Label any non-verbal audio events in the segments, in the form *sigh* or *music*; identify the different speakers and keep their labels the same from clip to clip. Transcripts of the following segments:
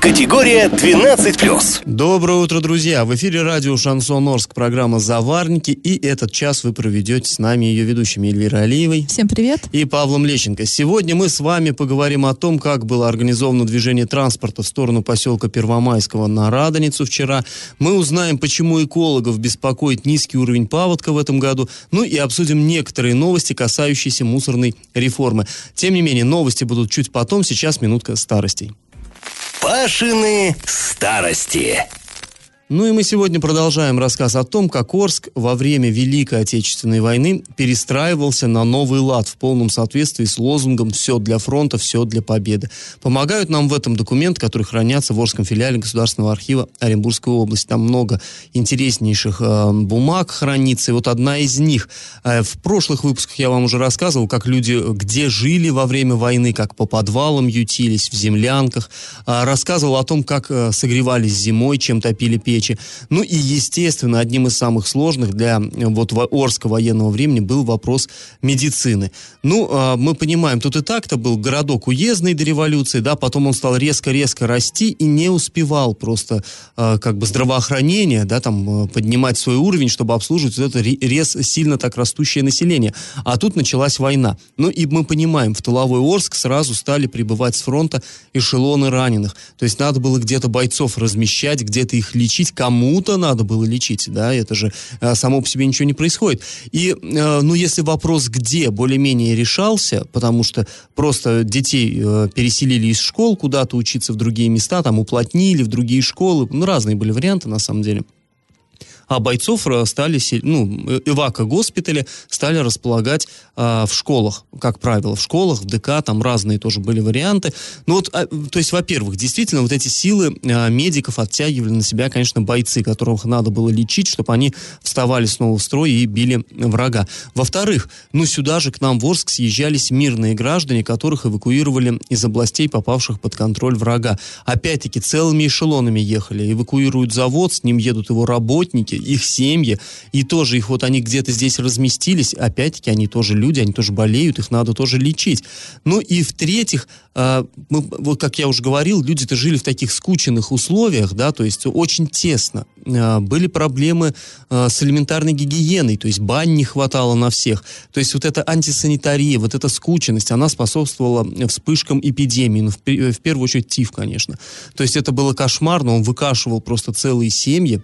Speaker 1: Категория 12+.
Speaker 2: Доброе утро, друзья! В эфире радио «Шансон Орск», программа «Заварники», и этот час вы проведете с нами ее ведущими Эльвирой Алиевой.
Speaker 3: Всем привет!
Speaker 2: И Павлом Лещенко. Сегодня мы с вами поговорим о том, как было организовано движение транспорта в сторону поселка Первомайского на Радоницу вчера. Мы узнаем, почему экологов беспокоит низкий уровень паводка в этом году, ну и обсудим некоторые новости, касающиеся мусорной реформы. Тем не менее, новости будут чуть потом, сейчас минутка старостей.
Speaker 1: Пашины старости.
Speaker 2: Ну и мы сегодня продолжаем рассказ о том, как Орск во время Великой Отечественной войны перестраивался на новый лад в полном соответствии с лозунгом «Все для фронта, все для победы». Помогают нам в этом документ, который хранятся в Орском филиале Государственного архива Оренбургской области. Там много интереснейших э, бумаг хранится, и вот одна из них. Э, в прошлых выпусках я вам уже рассказывал, как люди где жили во время войны, как по подвалам ютились, в землянках. Э, рассказывал о том, как э, согревались зимой, чем топили печь встречи. Ну и, естественно, одним из самых сложных для э, вот Орска военного времени был вопрос медицины. Ну, а, мы понимаем, тут и так-то был городок уездный до революции, да, потом он стал резко-резко расти и не успевал просто а, как бы здравоохранение, да, там э, поднимать свой уровень, чтобы обслуживать вот это рез сильно так растущее население. А тут началась война. Ну и мы понимаем, в тыловой Орск сразу стали прибывать с фронта эшелоны раненых. То есть надо было где-то бойцов размещать, где-то их лечить, лечить, кому-то надо было лечить, да, это же э, само по себе ничего не происходит. И, э, ну, если вопрос где более-менее решался, потому что просто детей э, переселили из школ куда-то учиться в другие места, там уплотнили в другие школы, ну, разные были варианты на самом деле а бойцов э, стали, ну, эвако госпитали стали располагать а, в школах, как правило, в школах, в ДК, там разные тоже были варианты. Ну вот, а, то есть, во-первых, действительно, вот эти силы а, медиков оттягивали на себя, конечно, бойцы, которых надо было лечить, чтобы они вставали снова в строй и били врага. Во-вторых, ну сюда же к нам в Орск съезжались мирные граждане, которых эвакуировали из областей, попавших под контроль врага. Опять-таки, целыми эшелонами ехали, эвакуируют завод, с ним едут его работники, их семьи, и тоже их вот они где-то здесь разместились, опять-таки они тоже люди, они тоже болеют, их надо тоже лечить. Ну и в-третьих, э, мы, вот как я уже говорил, люди-то жили в таких скученных условиях, да, то есть очень тесно. Э, были проблемы э, с элементарной гигиеной, то есть бань не хватало на всех. То есть вот эта антисанитария, вот эта скученность, она способствовала вспышкам эпидемии, ну, в, в первую очередь ТИФ, конечно. То есть это было кошмарно, он выкашивал просто целые семьи,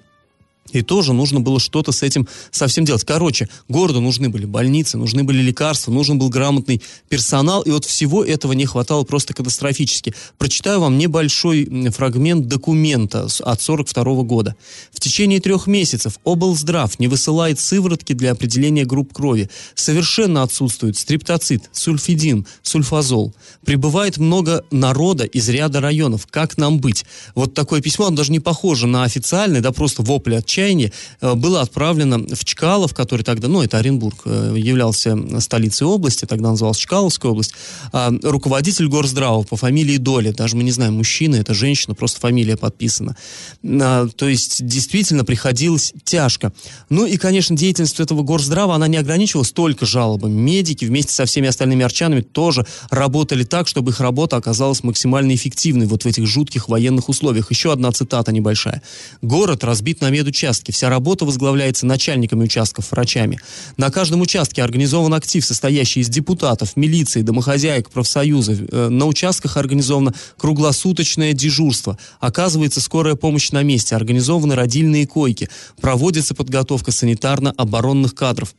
Speaker 2: и тоже нужно было что-то с этим совсем делать. Короче, городу нужны были больницы, нужны были лекарства, нужен был грамотный персонал, и вот всего этого не хватало просто катастрофически. Прочитаю вам небольшой фрагмент документа от 42 года. В течение трех месяцев облздрав не высылает сыворотки для определения групп крови. Совершенно отсутствует стриптоцит, сульфидин, сульфазол. Прибывает много народа из ряда районов. Как нам быть? Вот такое письмо, оно даже не похоже на официальное, да просто вопли от отчаянии э, было отправлено в Чкалов, который тогда, ну, это Оренбург, э, являлся столицей области, тогда называлась Чкаловская область, а, руководитель горздрава по фамилии Доли, даже мы не знаем, мужчина, это женщина, просто фамилия подписана. А, то есть, действительно, приходилось тяжко. Ну и, конечно, деятельность этого горздрава, она не ограничивалась только жалобами. Медики вместе со всеми остальными арчанами тоже работали так, чтобы их работа оказалась максимально эффективной вот в этих жутких военных условиях. Еще одна цитата небольшая. «Город разбит на медучастке участке. Вся работа возглавляется начальниками участков, врачами. На каждом участке организован актив, состоящий из депутатов, милиции, домохозяек, профсоюзов. Э, на участках организовано круглосуточное дежурство. Оказывается скорая помощь на месте. Организованы родильные койки. Проводится подготовка санитарно-оборонных кадров.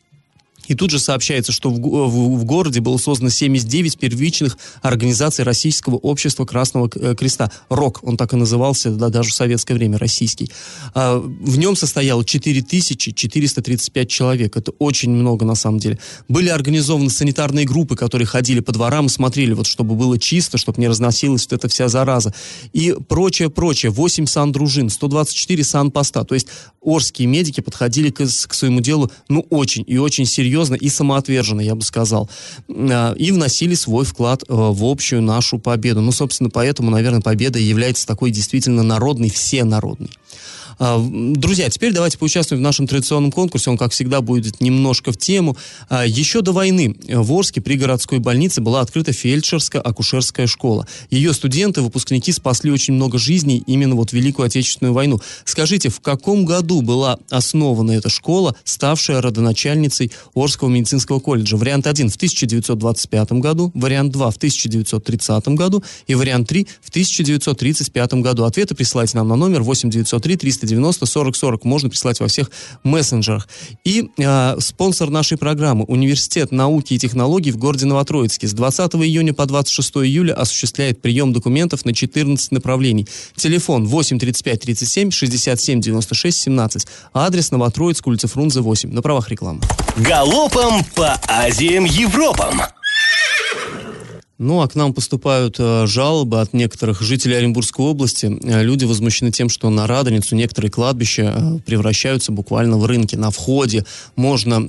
Speaker 2: И тут же сообщается, что в, в, в городе было создано 79 первичных организаций Российского общества Красного э, Креста. РОК, он так и назывался, да, даже в советское время, российский. А, в нем состояло 4435 человек. Это очень много на самом деле. Были организованы санитарные группы, которые ходили по дворам и смотрели, вот, чтобы было чисто, чтобы не разносилась вот эта вся зараза. И прочее, прочее. 8 сан-дружин, 124 сан-поста. То есть Орские медики подходили к, к своему делу, ну, очень и очень серьезно серьезно и самоотверженно, я бы сказал, э, и вносили свой вклад э, в общую нашу победу. Ну, собственно, поэтому, наверное, победа является такой действительно народной, всенародной. А, друзья, теперь давайте поучаствуем в нашем традиционном конкурсе. Он, как всегда, будет немножко в тему. А, еще до войны в Орске при городской больнице была открыта фельдшерско-акушерская школа. Ее студенты, выпускники спасли очень много жизней именно вот в Великую Отечественную войну. Скажите, в каком году была основана эта школа, ставшая родоначальницей Орского медицинского колледжа? Вариант 1 в 1925 году, вариант 2 в 1930 году и вариант 3 в 1935 году. Ответы присылайте нам на номер 8903 300 390 40 40. Можно прислать во всех мессенджерах. И э, спонсор нашей программы Университет науки и технологий в городе Новотроицке с 20 июня по 26 июля осуществляет прием документов на 14 направлений. Телефон 8 35 37 67 96 17. Адрес Новотроицк, улица Фрунзе 8. На правах рекламы.
Speaker 1: Галопом по Азиям Европам!
Speaker 2: Ну, а к нам поступают э, жалобы от некоторых жителей Оренбургской области. Э, люди возмущены тем, что на Радоницу некоторые кладбища э, превращаются буквально в рынки. На входе можно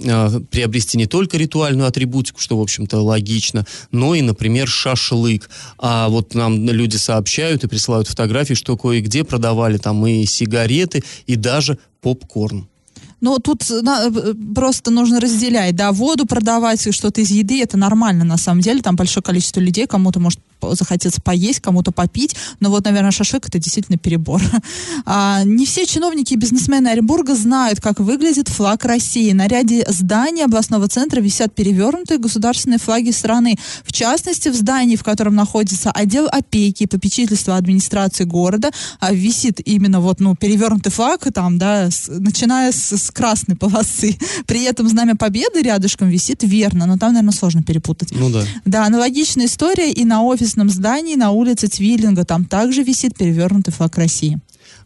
Speaker 2: приобрести не только ритуальную атрибутику, что, в общем-то, логично, но и, например, шашлык. А вот нам люди сообщают и присылают фотографии, что кое-где продавали там и сигареты, и даже попкорн.
Speaker 3: Но тут на, э, просто нужно разделять, да, воду продавать, что-то из еды, это нормально на самом деле, там большое количество людей, кому-то может захотеться поесть, кому-то попить, но вот, наверное, шашлык это действительно перебор. *laughs* А, не все чиновники и бизнесмены Оренбурга знают, как выглядит флаг России. На ряде зданий областного центра висят перевернутые государственные флаги страны. В частности, в здании, в котором находится отдел опеки и попечительства администрации города, а, висит именно вот, ну, перевернутый флаг, там, да, с, начиная с, с красной полосы. *laughs* При этом знамя победы рядышком висит верно, но там, наверное, сложно перепутать.
Speaker 2: Ну да.
Speaker 3: Да, аналогичная история и на офис офисном здании на улице Цвиллинга. Там также висит перевернутый флаг России.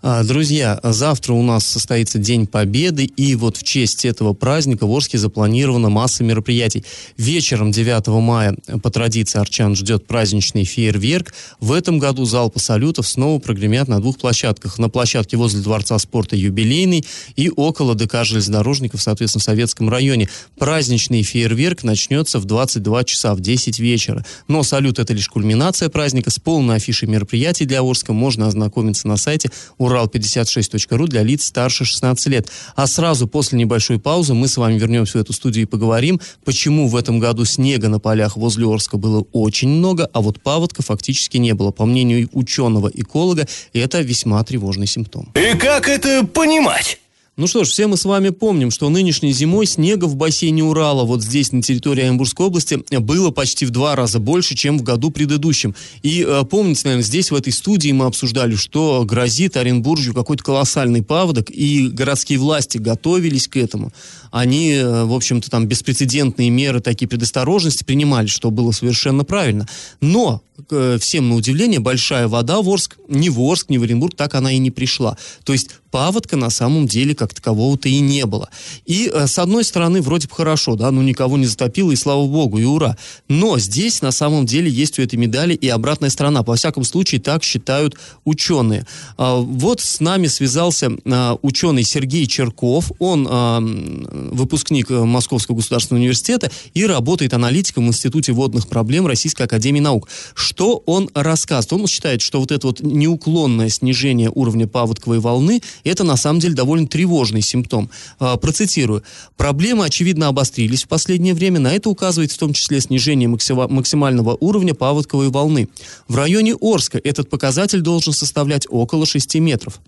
Speaker 2: А, друзья, завтра у нас состоится День Победы, и вот в честь этого праздника в Орске запланирована масса мероприятий. Вечером 9 мая по традиции Арчан ждет праздничный фейерверк. В этом году залпы салютов снова прогремят на двух площадках. На площадке возле Дворца спорта «Юбилейный» и около ДК железнодорожников, соответственно, в Советском районе. Праздничный фейерверк начнется в 22 часа, в 10 вечера. Но салют – это лишь кульминация праздника. С полной афишей мероприятий для Орска можно ознакомиться на сайте урал56.ру для лиц старше 16 лет. А сразу после небольшой паузы мы с вами вернемся в эту студию и поговорим, почему в этом году снега на полях возле Орска было очень много, а вот паводка фактически не было. По мнению ученого-эколога, это весьма тревожный симптом.
Speaker 1: И как это понимать?
Speaker 2: Ну что ж, все мы с вами помним, что нынешней зимой снега в бассейне Урала, вот здесь, на территории Оренбургской области, было почти в два раза больше, чем в году предыдущем. И э, помните, наверное, здесь, в этой студии мы обсуждали, что грозит Оренбуржью какой-то колоссальный паводок, и городские власти готовились к этому. Они, э, в общем-то, там беспрецедентные меры, такие предосторожности принимали, что было совершенно правильно. Но, э, всем на удивление, большая вода в Орск, ни в Орск, ни в Оренбург, так она и не пришла. То есть паводка на самом деле как такового-то и не было. И э, с одной стороны вроде бы хорошо, да, ну никого не затопило, и слава богу, и ура. Но здесь на самом деле есть у этой медали и обратная сторона. По всяком случае, так считают ученые. А, вот с нами связался а, ученый Сергей Черков. Он а, выпускник Московского государственного университета и работает аналитиком в Институте водных проблем Российской Академии Наук. Что он рассказывает? Он считает, что вот это вот неуклонное снижение уровня паводковой волны это на самом деле довольно тревожный симптом. А, процитирую. Проблемы, очевидно, обострились в последнее время. На это указывает в том числе снижение максимального уровня паводковой волны. В районе Орска этот показатель должен составлять около 6 метров.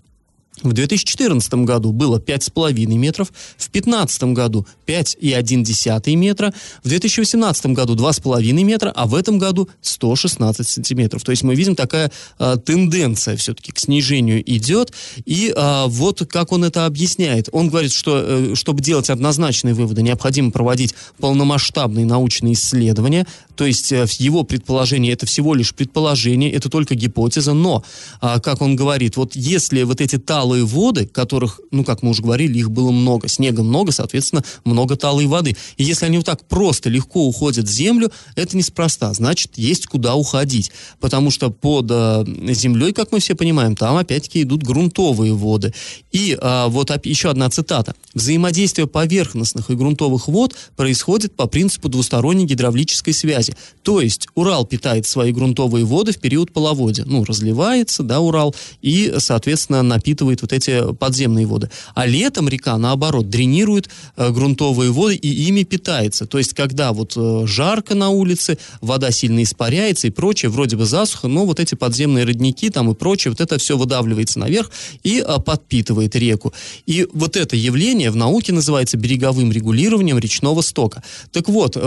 Speaker 2: В 2014 году было 5,5 метров, в 2015 году 5,1 метра, в 2018 году 2,5 метра, а в этом году 116 сантиметров. То есть мы видим такая э, тенденция все-таки к снижению идет. И э, вот как он это объясняет. Он говорит, что э, чтобы делать однозначные выводы, необходимо проводить полномасштабные научные исследования. То есть э, его предположение это всего лишь предположение, это только гипотеза. Но, э, как он говорит, вот если вот эти тал талые воды, которых, ну, как мы уже говорили, их было много. Снега много, соответственно, много талой воды. И если они вот так просто, легко уходят в землю, это неспроста. Значит, есть куда уходить. Потому что под э, землей, как мы все понимаем, там опять-таки идут грунтовые воды. И э, вот еще одна цитата. Взаимодействие поверхностных и грунтовых вод происходит по принципу двусторонней гидравлической связи. То есть Урал питает свои грунтовые воды в период половодья. Ну, разливается, да, Урал, и, соответственно, напитывает вот эти подземные воды. А летом река, наоборот, дренирует э, грунтовые воды и ими питается. То есть, когда вот э, жарко на улице, вода сильно испаряется и прочее, вроде бы засуха, но вот эти подземные родники там и прочее, вот это все выдавливается наверх и э, подпитывает реку. И вот это явление в науке называется береговым регулированием речного стока. Так вот, э,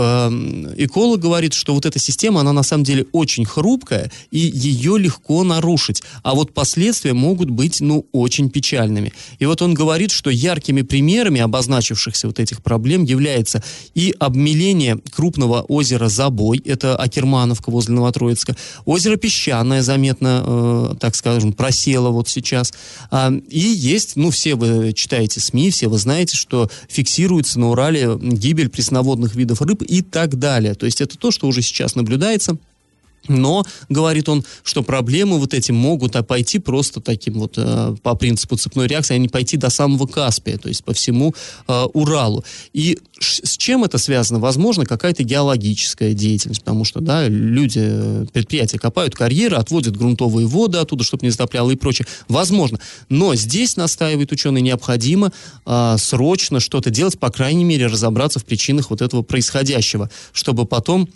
Speaker 2: эколог говорит, что вот эта система, она на самом деле очень хрупкая, и ее легко нарушить. А вот последствия могут быть, ну, очень печальными. И вот он говорит, что яркими примерами обозначившихся вот этих проблем является и обмеление крупного озера Забой, это Акермановка возле Новотроицка, озеро Песчаное заметно, э, так скажем, просело вот сейчас. А, и есть, ну, все вы читаете СМИ, все вы знаете, что фиксируется на Урале гибель пресноводных видов рыб и так далее. То есть это то, что уже сейчас наблюдается. Но, говорит он, что проблемы вот эти могут а пойти просто таким вот э, по принципу цепной реакции, а не пойти до самого Каспия, то есть по всему э, Уралу. И с чем это связано? Возможно, какая-то геологическая деятельность, потому что, да, люди, э, предприятия копают карьеры, отводят грунтовые воды оттуда, чтобы не затопляло и прочее. Возможно. Но здесь, настаивает ученый, необходимо э, срочно что-то делать, по крайней мере, разобраться в причинах вот этого происходящего, чтобы потом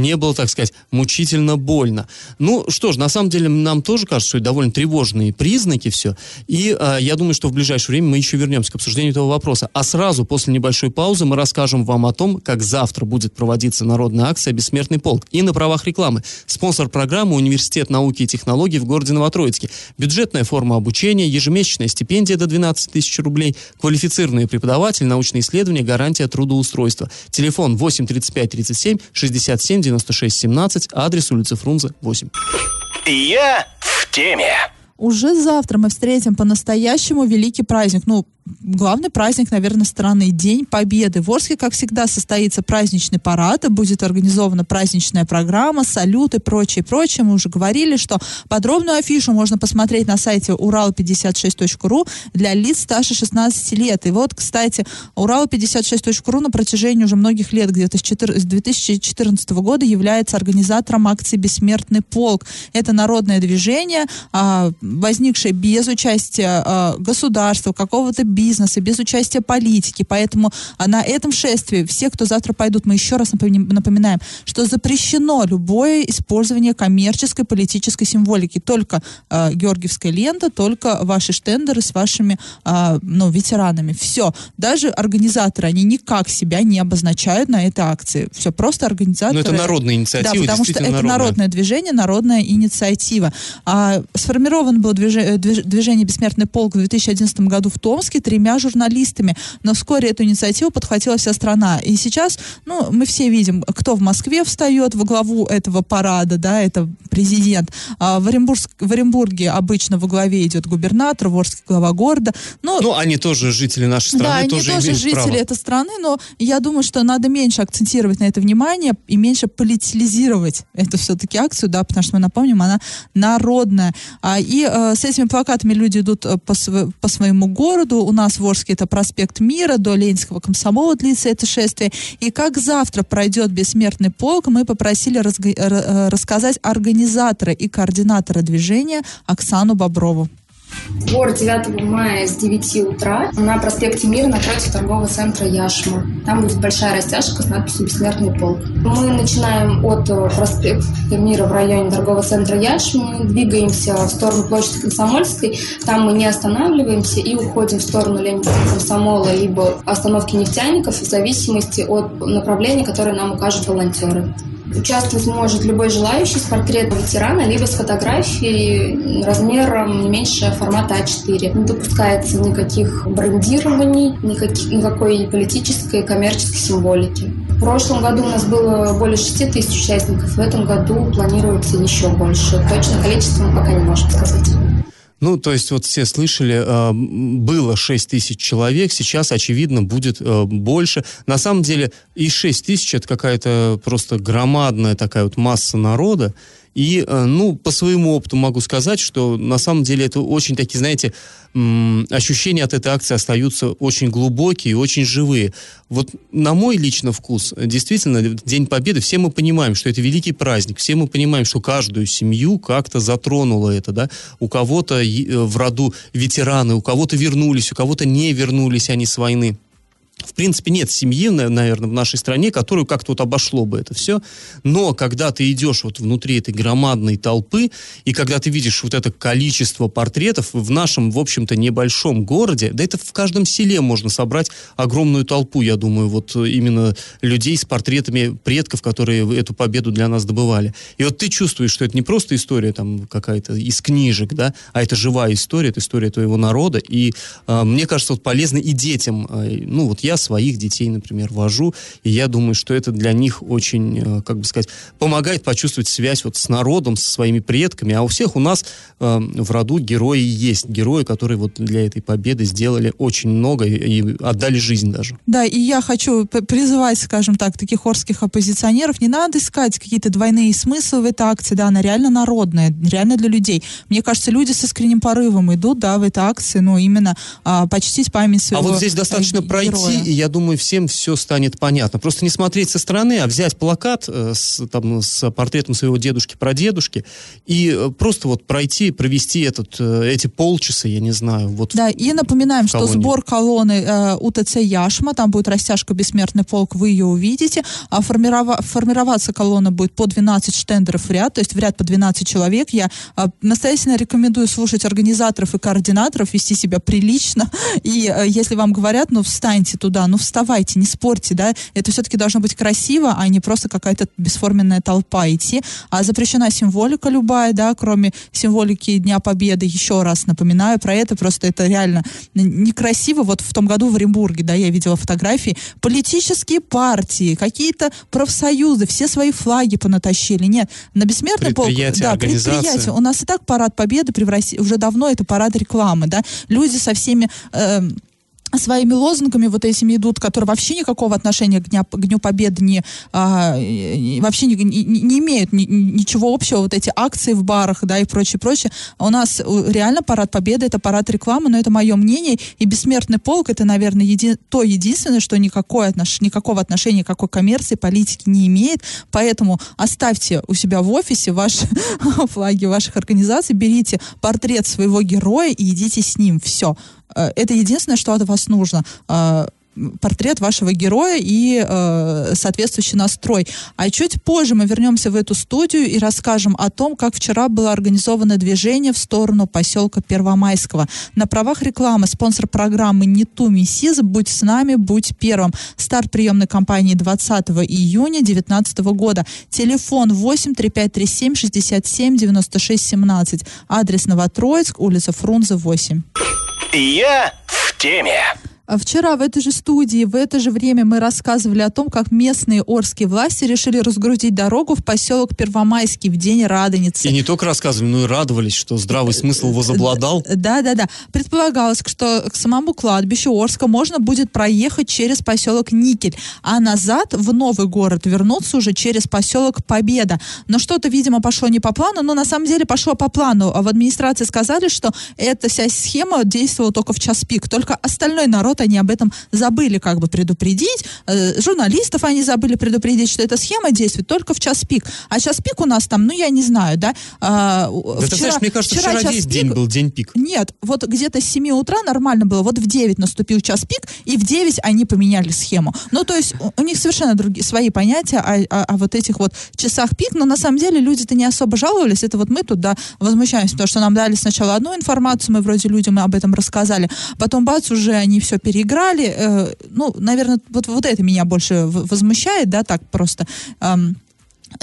Speaker 2: не было, так сказать, мучительно больно. Ну что ж, на самом деле нам тоже кажется, что это довольно тревожные признаки все. И э, я думаю, что в ближайшее время мы еще вернемся к обсуждению этого вопроса. А сразу после небольшой паузы мы расскажем вам о том, как завтра будет проводиться народная акция «Бессмертный полк». И на правах рекламы. Спонсор программы Университет науки и технологий в городе Новотроицке. Бюджетная форма обучения, ежемесячная стипендия до 12 тысяч рублей, квалифицированные преподаватели, научные исследования, гарантия трудоустройства. Телефон 8 35 37 67 96 17, адрес улица Фрунзе, 8.
Speaker 1: Я в теме.
Speaker 3: Уже завтра мы встретим по-настоящему великий праздник. Ну, главный праздник, наверное, страны День Победы. В Орске, как всегда, состоится праздничный парад, будет организована праздничная программа, салют и прочее, прочее. Мы уже говорили, что подробную афишу можно посмотреть на сайте урал56.ру для лиц старше 16 лет. И вот, кстати, урал56.ру на протяжении уже многих лет, где-то с 2014 года, является организатором акции «Бессмертный полк». Это народное движение, а, возникшее без участия а, государства, какого-то бизнеса, без участия политики. Поэтому а, на этом шествии все, кто завтра пойдут, мы еще раз напоминаем, что запрещено любое использование коммерческой политической символики. Только э, георгиевская лента, только ваши штендеры с вашими э, ну, ветеранами. Все. Даже организаторы, они никак себя не обозначают на этой акции. Все, просто организаторы.
Speaker 2: Но это народная инициатива,
Speaker 3: Да, потому что это народная. народное движение, народная инициатива. А, сформирован был движение, движение «Бессмертный полк» в 2011 году в Томске тремя журналистами. Но вскоре эту инициативу подхватила вся страна. И сейчас, ну, мы все видим, кто в Москве встает во главу этого парада, да, это президент. А в, Оренбург, в Оренбурге обычно во главе идет губернатор, Ворский глава города.
Speaker 2: Но, ну, они тоже жители нашей страны.
Speaker 3: Да, они
Speaker 2: тоже,
Speaker 3: тоже жители
Speaker 2: право.
Speaker 3: этой страны, но я думаю, что надо меньше акцентировать на это внимание и меньше политизировать эту все-таки акцию, да, потому что мы напомним, она народная. А, и э, с этими плакатами люди идут э, по, по своему городу, у нас в Орске это проспект Мира, до Ленинского комсомола длится это шествие. И как завтра пройдет бессмертный полк, мы попросили разга- э, рассказать организатора и координатора движения Оксану Боброву.
Speaker 4: Сбор 9 мая с 9 утра на проспекте Мира напротив торгового центра Яшма. Там будет большая растяжка с надписью «Бессмертный полк». Мы начинаем от проспекта Мира в районе торгового центра Яшма, двигаемся в сторону площади Комсомольской, там мы не останавливаемся и уходим в сторону Ленинского комсомола либо остановки нефтяников в зависимости от направления, которое нам укажут волонтеры. Участвовать может любой желающий с портретом ветерана, либо с фотографией размером меньше формата А4. Не допускается никаких брендирований, никаких, никакой политической и коммерческой символики. В прошлом году у нас было более 6 тысяч участников, в этом году планируется еще больше. Точно количество мы пока не можем сказать.
Speaker 2: Ну, то есть вот все слышали, э, было 6 тысяч человек, сейчас, очевидно, будет э, больше. На самом деле и 6 тысяч это какая-то просто громадная такая вот масса народа. И, э, ну, по своему опыту могу сказать, что на самом деле это очень такие, знаете, ощущения от этой акции остаются очень глубокие и очень живые. Вот на мой лично вкус, действительно, День Победы, все мы понимаем, что это великий праздник, все мы понимаем, что каждую семью как-то затронуло это, да, у кого-то э, в роду ветераны, у кого-то вернулись, у кого-то не вернулись они с войны в принципе, нет семьи, наверное, в нашей стране, которую как-то вот обошло бы это все. Но когда ты идешь вот внутри этой громадной толпы, и когда ты видишь вот это количество портретов в нашем, в общем-то, небольшом городе, да это в каждом селе можно собрать огромную толпу, я думаю, вот именно людей с портретами предков, которые эту победу для нас добывали. И вот ты чувствуешь, что это не просто история там какая-то из книжек, да, а это живая история, это история твоего народа. И э, мне кажется, вот полезно и детям, э, ну вот я своих детей, например, вожу, и я думаю, что это для них очень, э, как бы сказать, помогает почувствовать связь вот с народом, со своими предками, а у всех у нас э, в роду герои есть, герои, которые вот для этой победы сделали очень много и, и отдали жизнь даже.
Speaker 3: Да, и я хочу призывать, скажем так, таких орских оппозиционеров, не надо искать какие-то двойные смыслы в этой акции, да, она реально народная, реально для людей. Мне кажется, люди с искренним порывом идут, да, в этой акции, ну, именно а, почтить память своего
Speaker 2: А вот здесь достаточно
Speaker 3: э,
Speaker 2: пройти и я думаю, всем все станет понятно. Просто не смотреть со стороны, а взять плакат э, с, там, с портретом своего дедушки-прадедушки и э, просто вот пройти, провести этот, э, эти полчаса, я не знаю. Вот
Speaker 3: да, и напоминаем, что сбор колонны э, УТЦ Яшма, там будет растяжка «Бессмертный полк», вы ее увидите. А формирова- формироваться колонна будет по 12 штендеров в ряд, то есть в ряд по 12 человек. Я э, настоятельно рекомендую слушать организаторов и координаторов, вести себя прилично. *laughs* И э, если вам говорят, ну, встаньте туда, ну, вставайте, не спорьте, да, это все-таки должно быть красиво, а не просто какая-то бесформенная толпа идти. А запрещена символика любая, да, кроме символики Дня Победы, еще раз напоминаю про это, просто это реально некрасиво. Вот в том году в Оренбурге, да, я видела фотографии, политические партии, какие-то профсоюзы, все свои флаги понатащили. Нет, на бессмертный полк, да, предприятия. У нас и так парад Победы превращ... уже давно это парад рекламы, да. Люди со всеми э, своими лозунгами вот этими идут, которые вообще никакого отношения к, дня, к Дню Победы не, а, вообще не, не, не имеют ни, ничего общего, вот эти акции в барах, да, и прочее, прочее. У нас реально парад Победы, это парад рекламы, но это мое мнение, и Бессмертный полк, это, наверное, еди, то единственное, что никакое отнош, никакого отношения, никакой коммерции, политики не имеет, поэтому оставьте у себя в офисе ваши *laughs* флаги ваших организаций, берите портрет своего героя и идите с ним, все. Э, это единственное, что от вас нужно э, портрет вашего героя и э, соответствующий настрой. А чуть позже мы вернемся в эту студию и расскажем о том, как вчера было организовано движение в сторону поселка Первомайского. На правах рекламы спонсор программы «Не ту миссис» «Будь с нами, будь первым». Старт приемной кампании 20 июня 2019 года. Телефон 8 3537 67 96 17. Адрес Новотроицк, улица Фрунзе, 8.
Speaker 1: Я в теме.
Speaker 3: А вчера в этой же студии, в это же время мы рассказывали о том, как местные орские власти решили разгрузить дорогу в поселок Первомайский в день Радоницы.
Speaker 2: И не только рассказывали, но и радовались, что здравый смысл возобладал.
Speaker 3: Да, да, да. Предполагалось, что к самому кладбищу Орска можно будет проехать через поселок Никель, а назад в новый город вернуться уже через поселок Победа. Но что-то, видимо, пошло не по плану, но на самом деле пошло по плану. В администрации сказали, что эта вся схема действовала только в час пик, только остальной народ они об этом забыли как бы предупредить. Э, журналистов они забыли предупредить, что эта схема действует только в час пик. А час пик у нас там, ну, я не знаю, да.
Speaker 2: А, да вчера, ты знаешь, мне кажется, вчера, вчера весь пик, день был день пик.
Speaker 3: Нет, вот где-то с 7 утра нормально было. Вот в 9 наступил час пик, и в 9 они поменяли схему. Ну, то есть у, у них совершенно другие свои понятия о, о, о вот этих вот часах пик, но на самом деле люди-то не особо жаловались. Это вот мы тут, да, возмущаемся, потому что нам дали сначала одну информацию, мы вроде людям об этом рассказали, потом бац, уже они все переиграли. Э, ну, наверное, вот, вот это меня больше возмущает, да, так просто. Эм,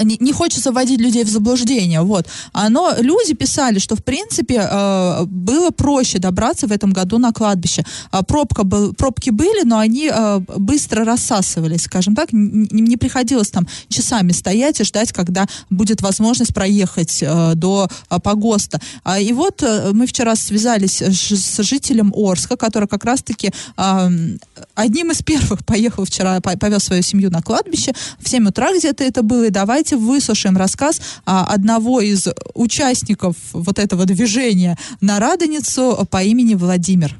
Speaker 3: не, не хочется вводить людей в заблуждение, вот. А, Но люди писали, что, в принципе, э, было проще добраться в этом году на кладбище. А, Пробка был, пробки были, но они э, быстро рассасывались, скажем так. Не, не приходилось там часами стоять и ждать, когда будет возможность проехать э, до э, погоста. А, И вот э, мы вчера связались с жителем Орска, который как раз-таки а, одним из первых *laughs* поехал вчера, по- повез свою семью на кладбище. В 7 утра где-то это было. И давайте выслушаем рассказ а, одного из участников вот этого движения на Радоницу по имени Владимир.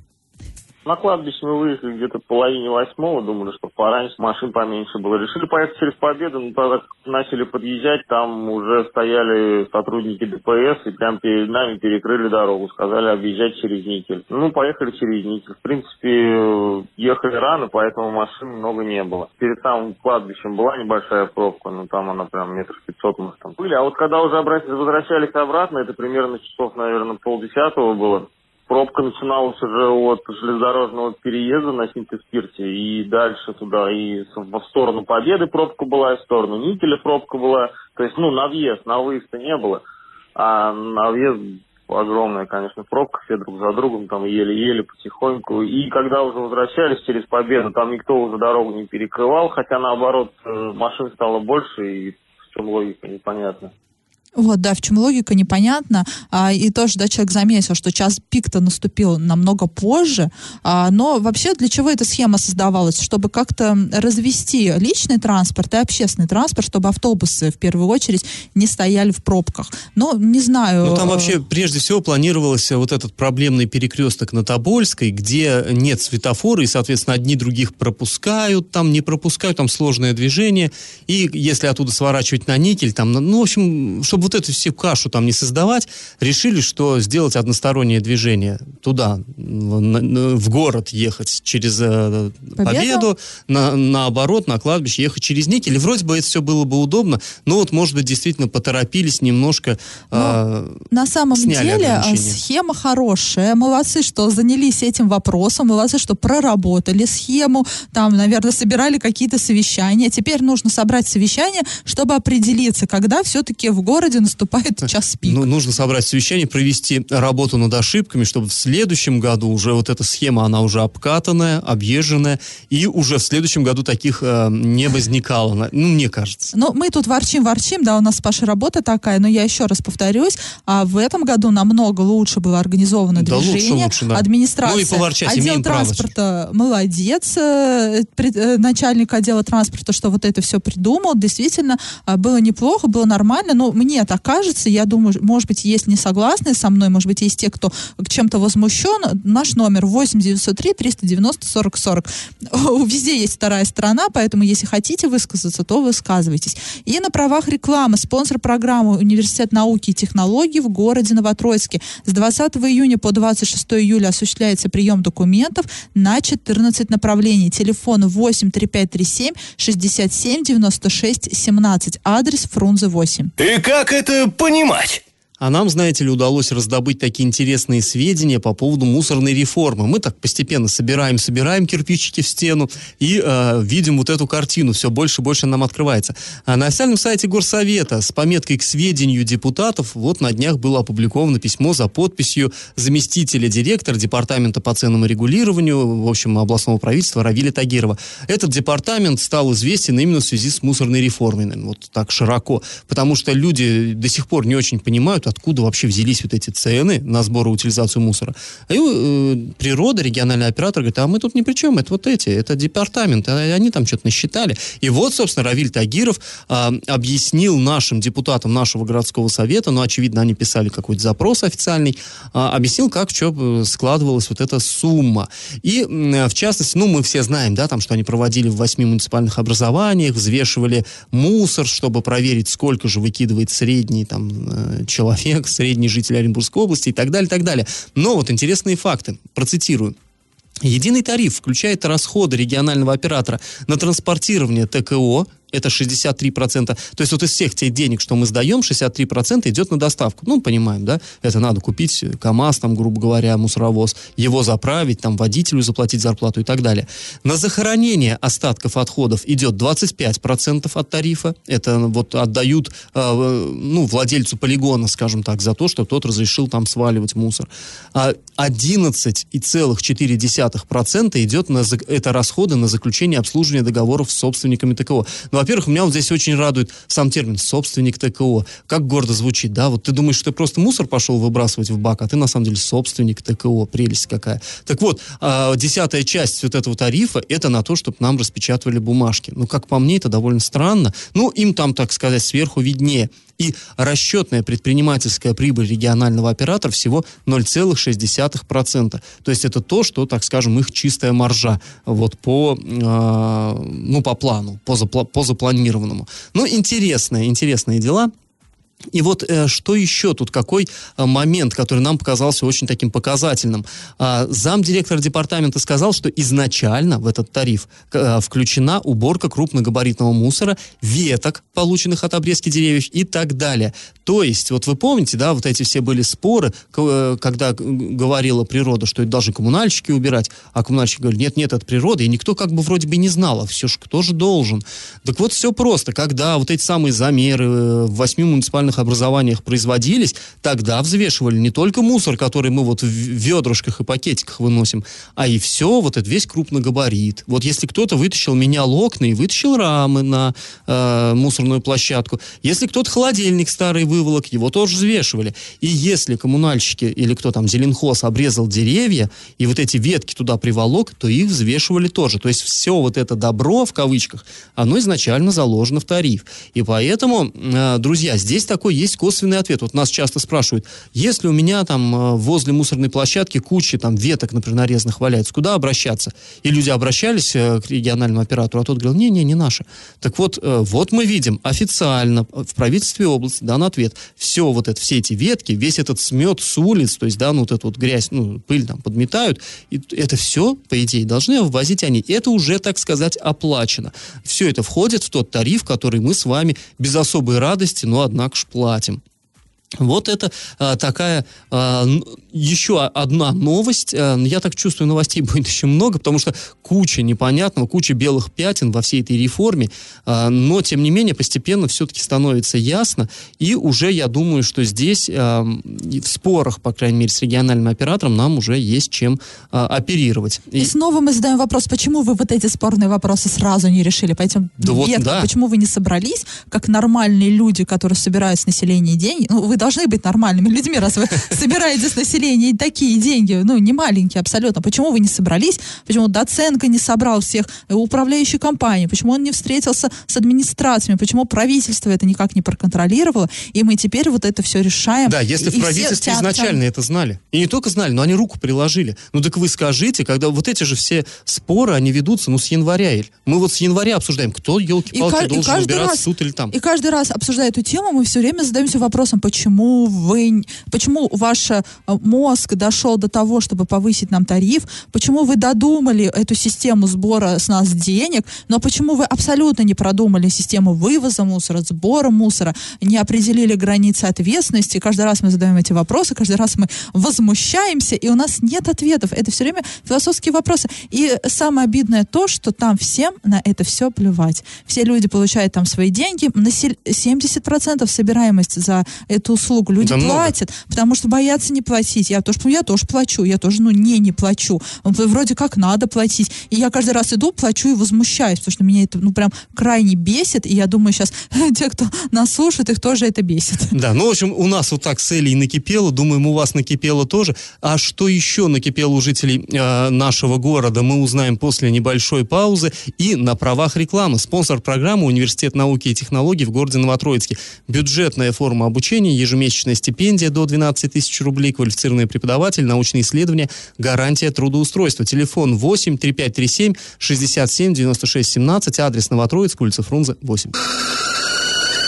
Speaker 5: На кладбище мы выехали где-то половине восьмого, думали, что пораньше, машин поменьше было. Решили поехать через Победу, но тогда начали подъезжать, там уже стояли сотрудники ДПС и прям перед нами перекрыли дорогу, сказали объезжать через Никель. Ну, поехали через Никель. В принципе, ехали рано, поэтому машин много не было. Перед самым кладбищем была небольшая пробка, но там она прям метров пятьсот мы там были. А вот когда уже возвращались обратно, это примерно часов, наверное, полдесятого было, Пробка начиналась уже от железнодорожного переезда на Синтеспирте и дальше туда, и в сторону Победы пробка была, и в сторону Никеля пробка была. То есть, ну, на въезд, на выезд не было. А на въезд огромная, конечно, пробка, все друг за другом, там еле-еле, потихоньку. И когда уже возвращались через Победу, там никто уже дорогу не перекрывал, хотя наоборот, э, машин стало больше, и в чем логика, непонятно.
Speaker 3: Вот, да, в чем логика, непонятно. А, и тоже, да, человек заметил, что час пик-то наступил намного позже. А, но вообще для чего эта схема создавалась? Чтобы как-то развести личный транспорт и общественный транспорт, чтобы автобусы в первую очередь не стояли в пробках. Но не знаю.
Speaker 2: Ну, там
Speaker 3: э,
Speaker 2: вообще, прежде всего, планировался вот этот проблемный перекресток на Тобольской, где нет светофора, и, соответственно, одни других пропускают, там не пропускают, там сложное движение. И если оттуда сворачивать на никель, там, ну, в общем, чтобы вот эту всю кашу там не создавать, решили, что сделать одностороннее движение туда, в, город ехать через э,
Speaker 3: Победу?
Speaker 2: Победу, на, наоборот, на кладбище ехать через никель. Вроде бы это все было бы удобно, но вот, может быть, действительно поторопились немножко. а,
Speaker 3: На самом деле э,
Speaker 2: ограничения.
Speaker 3: схема хорошая. Молодцы, что занялись этим вопросом. Молодцы, что проработали схему. Там, наверное, собирали какие-то совещания. Теперь нужно собрать совещание, чтобы определиться, когда все-таки в городе наступает час пик.
Speaker 2: Ну, нужно собрать совещание, провести работу над ошибками, чтобы в следующем году уже вот эта схема, она уже обкатанная, объезженная, и уже в следующем году таких э, не возникало. Ну, мне кажется.
Speaker 3: Ну, мы тут ворчим-ворчим, да, у нас с Пашей работа такая, но я еще раз повторюсь, а в этом году намного лучше было организовано
Speaker 2: Да, лучше,
Speaker 3: движение,
Speaker 2: лучше, да.
Speaker 3: администрация,
Speaker 2: Ну и поворчать,
Speaker 3: отдел
Speaker 2: имеем право.
Speaker 3: транспорта молодец, э, пред- э, начальник отдела транспорта, что вот это все придумал, действительно а, было неплохо, было нормально, но мне так кажется, я думаю, может быть, есть не согласные со мной, может быть, есть те, кто чем-то возмущен, наш номер 8 903 390 40 40. Везде есть вторая сторона, поэтому если хотите высказаться, то высказывайтесь. И на правах рекламы спонсор программы Университет науки и технологий в городе Новотроицке. С 20 июня по 26 июля осуществляется прием документов на 14 направлений. Телефон 8 3537 67 96 17. Адрес Фрунзе 8.
Speaker 1: И как это понимать?
Speaker 2: А нам, знаете ли, удалось раздобыть такие интересные сведения по поводу мусорной реформы. Мы так постепенно собираем, собираем кирпичики в стену и э, видим вот эту картину. Все больше и больше нам открывается. А на официальном сайте Горсовета с пометкой к сведению депутатов вот на днях было опубликовано письмо за подписью заместителя директора Департамента по ценам регулированию, в общем, областного правительства Равиля Тагирова. Этот департамент стал известен именно в связи с мусорной реформой, наверное, вот так широко. Потому что люди до сих пор не очень понимают, откуда вообще взялись вот эти цены на сбор и утилизацию мусора. И э, природа, региональный оператор говорит, а мы тут ни при чем, это вот эти, это департамент, а они там что-то насчитали. И вот, собственно, Равиль Тагиров а, объяснил нашим депутатам нашего городского совета, ну, очевидно, они писали какой-то запрос официальный, а, объяснил, как что складывалась вот эта сумма. И, м, в частности, ну, мы все знаем, да, там, что они проводили в восьми муниципальных образованиях, взвешивали мусор, чтобы проверить, сколько же выкидывает средний там э, человек, средний житель Оренбургской области и так далее, так далее. Но вот интересные факты. Процитирую. Единый тариф включает расходы регионального оператора на транспортирование ТКО, это 63%. То есть вот из всех тех денег, что мы сдаем, 63% идет на доставку. Ну, понимаем, да? Это надо купить КАМАЗ, там, грубо говоря, мусоровоз, его заправить, там, водителю заплатить зарплату и так далее. На захоронение остатков отходов идет 25% от тарифа. Это вот отдают, э, ну, владельцу полигона, скажем так, за то, что тот разрешил там сваливать мусор. А 11,4% идет на, это расходы на заключение обслуживания договоров с собственниками ТКО. Ну, во-первых, меня вот здесь очень радует сам термин «собственник ТКО». Как гордо звучит, да? Вот ты думаешь, что ты просто мусор пошел выбрасывать в бак, а ты на самом деле собственник ТКО. Прелесть какая. Так вот, а, десятая часть вот этого тарифа – это на то, чтобы нам распечатывали бумажки. Ну, как по мне, это довольно странно. Ну, им там, так сказать, сверху виднее и расчетная предпринимательская прибыль регионального оператора всего 0,6%. То есть это то, что, так скажем, их чистая маржа вот по, э, ну, по плану, по, запла- по запланированному. Ну, интересные, интересные дела. И вот э, что еще тут, какой э, момент, который нам показался очень таким показательным. Э, замдиректора департамента сказал, что изначально в этот тариф э, включена уборка крупногабаритного мусора, веток, полученных от обрезки деревьев и так далее. То есть, вот вы помните, да, вот эти все были споры, когда говорила природа, что это должны коммунальщики убирать, а коммунальщики говорят, нет, нет, это природа, и никто как бы вроде бы не знал, а все же кто же должен. Так вот, все просто, когда вот эти самые замеры в восьми муниципальных муниципальных образованиях производились, тогда взвешивали не только мусор, который мы вот в ведрышках и пакетиках выносим, а и все, вот этот весь крупногабарит. Вот если кто-то вытащил, менял окна и вытащил рамы на э, мусорную площадку, если кто-то холодильник старый выволок, его тоже взвешивали. И если коммунальщики или кто там, зеленхоз, обрезал деревья, и вот эти ветки туда приволок, то их взвешивали тоже. То есть все вот это добро, в кавычках, оно изначально заложено в тариф. И поэтому, э, друзья, здесь так такой есть косвенный ответ. Вот нас часто спрашивают, если у меня там э, возле мусорной площадки куча там веток, например, нарезанных валяется, куда обращаться? И люди обращались э, к региональному оператору, а тот говорил, не-не, не наше. Так вот, э, вот мы видим официально в правительстве области дан ответ. Все вот это, все эти ветки, весь этот смет с улиц, то есть, да, ну вот эту вот грязь, ну, пыль там подметают, и это все, по идее, должны ввозить они. Это уже, так сказать, оплачено. Все это входит в тот тариф, который мы с вами без особой радости, но, однако платим. Вот это а, такая а, еще одна новость. А, я так чувствую, новостей *laughs* будет еще много, потому что куча непонятного, куча белых пятен во всей этой реформе. А, но, тем не менее, постепенно все-таки становится ясно. И уже я думаю, что здесь а, в спорах, по крайней мере, с региональным оператором нам уже есть чем а, оперировать.
Speaker 3: И, и снова мы задаем вопрос, почему вы вот эти спорные вопросы сразу не решили? Поэтому да вот, да. почему вы не собрались, как нормальные люди, которые собирают с населения деньги? Ну, вы должны быть нормальными людьми, раз вы *laughs* собираете с населения такие деньги, ну, не маленькие абсолютно. Почему вы не собрались? Почему Доценко не собрал всех управляющей компании? Почему он не встретился с администрациями? Почему правительство это никак не проконтролировало? И мы теперь вот это все решаем.
Speaker 2: Да, если в правительстве изначально это знали. И не только знали, но они руку приложили. Ну, так вы скажите, когда вот эти же все споры, они ведутся, ну, с января. Мы вот с января обсуждаем, кто, елки-палки, должен убираться тут или там.
Speaker 3: И каждый раз, обсуждая эту тему, мы все время задаемся вопросом, почему вы, почему ваш э, мозг дошел до того, чтобы повысить нам тариф, почему вы додумали эту систему сбора с нас денег, но почему вы абсолютно не продумали систему вывоза мусора, сбора мусора, не определили границы ответственности. Каждый раз мы задаем эти вопросы, каждый раз мы возмущаемся, и у нас нет ответов. Это все время философские вопросы. И самое обидное то, что там всем на это все плевать. Все люди получают там свои деньги, на 70% собираемость за эту услугу. Люди да платят, много. потому что боятся не платить. Я тоже, я тоже плачу, я тоже, ну, не, не плачу. Вроде как надо платить. И я каждый раз иду, плачу и возмущаюсь, потому что меня это, ну, прям крайне бесит. И я думаю, сейчас *laughs* те, кто нас слушает, их тоже это бесит. *laughs*
Speaker 2: Да, ну, в общем, у нас вот так с Элей накипело, думаем, у вас накипело тоже. А что еще накипело у жителей э, нашего города, мы узнаем после небольшой паузы. И на правах рекламы. Спонсор программы Университет науки и технологий в городе Новотроицке. Бюджетная форма обучения, ежемесячная стипендия до 12 тысяч рублей, квалифицированный преподаватель, научные исследования, гарантия трудоустройства. Телефон 8 3537 67 96 17, адрес Новотроицк, улица Фрунзе, 8.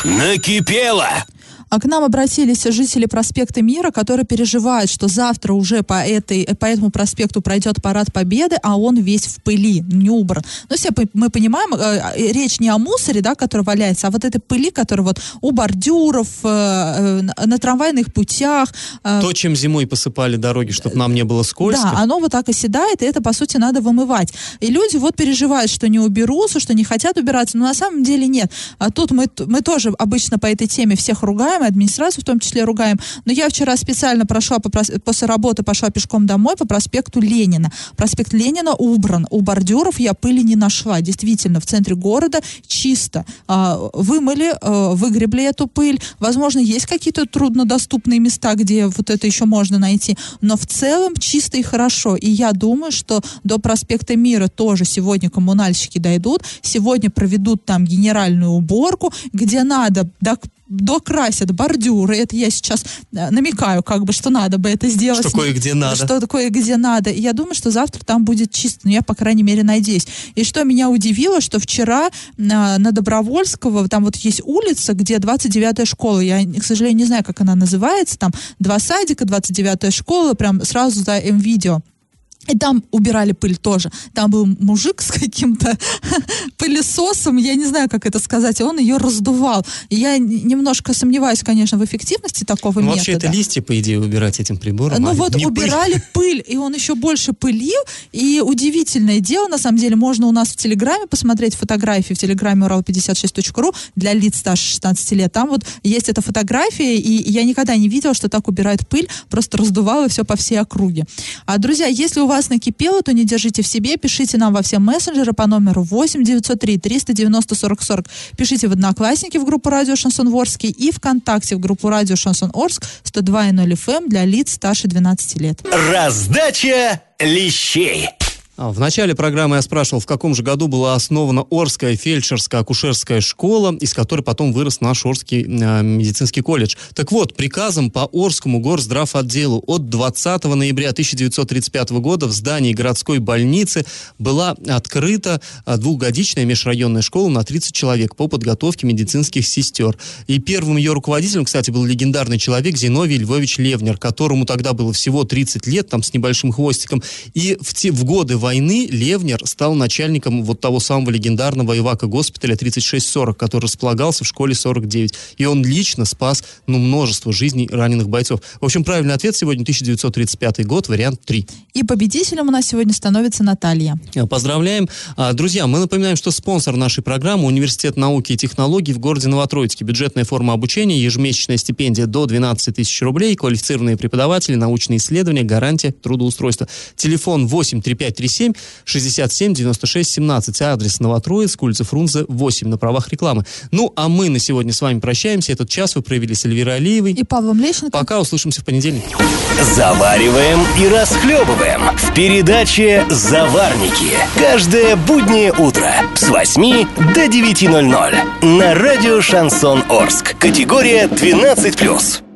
Speaker 1: Накипело!
Speaker 3: А к нам обратились жители проспекта Мира, которые переживают, что завтра уже по, этой, по этому проспекту пройдет парад Победы, а он весь в пыли, не убран. Ну, все мы понимаем, э, э, речь не о мусоре, да, который валяется, а вот этой пыли, которая вот у бордюров, э, на трамвайных путях.
Speaker 2: То, чем зимой посыпали дороги, чтобы нам не было скользко.
Speaker 3: Да, оно вот так оседает, и это, по сути, надо вымывать. И люди вот переживают, что не уберутся, что не хотят убираться, но на самом деле нет. А тут мы, мы тоже обычно по этой теме всех ругаем, администрацию в том числе ругаем, но я вчера специально прошла по, после работы, пошла пешком домой по проспекту Ленина. Проспект Ленина убран, у бордюров я пыли не нашла. Действительно, в центре города чисто. А, вымыли, а, выгребли эту пыль. Возможно, есть какие-то труднодоступные места, где вот это еще можно найти, но в целом чисто и хорошо. И я думаю, что до проспекта Мира тоже сегодня коммунальщики дойдут, сегодня проведут там генеральную уборку, где надо докрасят бордюры. Это я сейчас э, намекаю, как бы, что надо бы это сделать.
Speaker 2: Что кое-где надо.
Speaker 3: Что кое-где надо. И я думаю, что завтра там будет чисто. Ну, я, по крайней мере, надеюсь. И что меня удивило, что вчера на, на Добровольского, там вот есть улица, где 29-я школа. Я, к сожалению, не знаю, как она называется. Там два садика, 29-я школа, прям сразу за М-видео. И там убирали пыль тоже. Там был мужик с каким-то *laughs* пылесосом, я не знаю, как это сказать, и он ее раздувал. И я немножко сомневаюсь, конечно, в эффективности такого ну, метода.
Speaker 2: Вообще это листья, по идее, убирать этим прибором.
Speaker 3: Ну а вот убирали пыль. *laughs* пыль, и он еще больше пылил. И удивительное дело, на самом деле, можно у нас в Телеграме посмотреть фотографии в Телеграме урал56.ру для лиц старше 16 лет. Там вот есть эта фотография, и я никогда не видела, что так убирают пыль, просто раздувало все по всей округе. А, друзья, если у вас накипело, то не держите в себе, пишите нам во все мессенджеры по номеру 8 903 390 40 40. Пишите в Одноклассники в группу Радио Шансон Орский и ВКонтакте в группу Радио Шансон Орск 102.0 FM эм для лиц старше 12 лет.
Speaker 1: Раздача лещей.
Speaker 2: А, в начале программы я спрашивал, в каком же году была основана Орская фельдшерская акушерская школа, из которой потом вырос наш Орский э, медицинский колледж. Так вот, приказом по Орскому горздравотделу от 20 ноября 1935 года в здании городской больницы была открыта а, двухгодичная межрайонная школа на 30 человек по подготовке медицинских сестер. И первым ее руководителем, кстати, был легендарный человек Зиновий Львович Левнер, которому тогда было всего 30 лет, там с небольшим хвостиком. И в, те, в годы войны войны Левнер стал начальником вот того самого легендарного Ивака госпиталя 3640, который располагался в школе 49. И он лично спас, ну, множество жизней раненых бойцов. В общем, правильный ответ сегодня 1935 год, вариант 3.
Speaker 3: И победителем у нас сегодня становится Наталья.
Speaker 2: Э, поздравляем. А, друзья, мы напоминаем, что спонсор нашей программы Университет науки и технологий в городе Новотроицке. Бюджетная форма обучения, ежемесячная стипендия до 12 тысяч рублей, квалифицированные преподаватели, научные исследования, гарантия трудоустройства. Телефон 8 3537 7 67 96 17. Адрес Новотроицк, улица Фрунзе, 8 на правах рекламы. Ну, а мы на сегодня с вами прощаемся. Этот час вы провели с Эльвирой Алиевой.
Speaker 3: И Павлом Лещенко.
Speaker 2: Пока, услышимся в понедельник.
Speaker 1: Завариваем и расхлебываем в передаче «Заварники». Каждое буднее утро с 8 до 9.00 на радио «Шансон Орск». Категория 12+.